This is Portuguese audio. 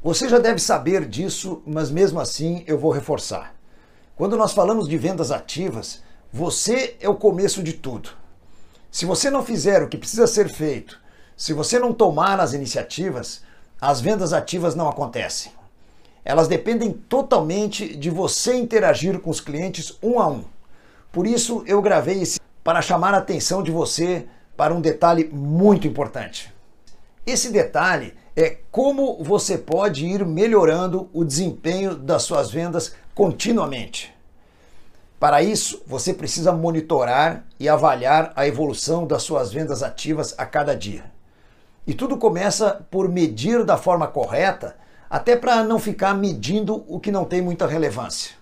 Você já deve saber disso, mas mesmo assim eu vou reforçar. Quando nós falamos de vendas ativas, você é o começo de tudo. Se você não fizer o que precisa ser feito, se você não tomar as iniciativas, as vendas ativas não acontecem. Elas dependem totalmente de você interagir com os clientes um a um. Por isso eu gravei esse para chamar a atenção de você para um detalhe muito importante. Esse detalhe é como você pode ir melhorando o desempenho das suas vendas continuamente. Para isso, você precisa monitorar e avaliar a evolução das suas vendas ativas a cada dia. E tudo começa por medir da forma correta, até para não ficar medindo o que não tem muita relevância.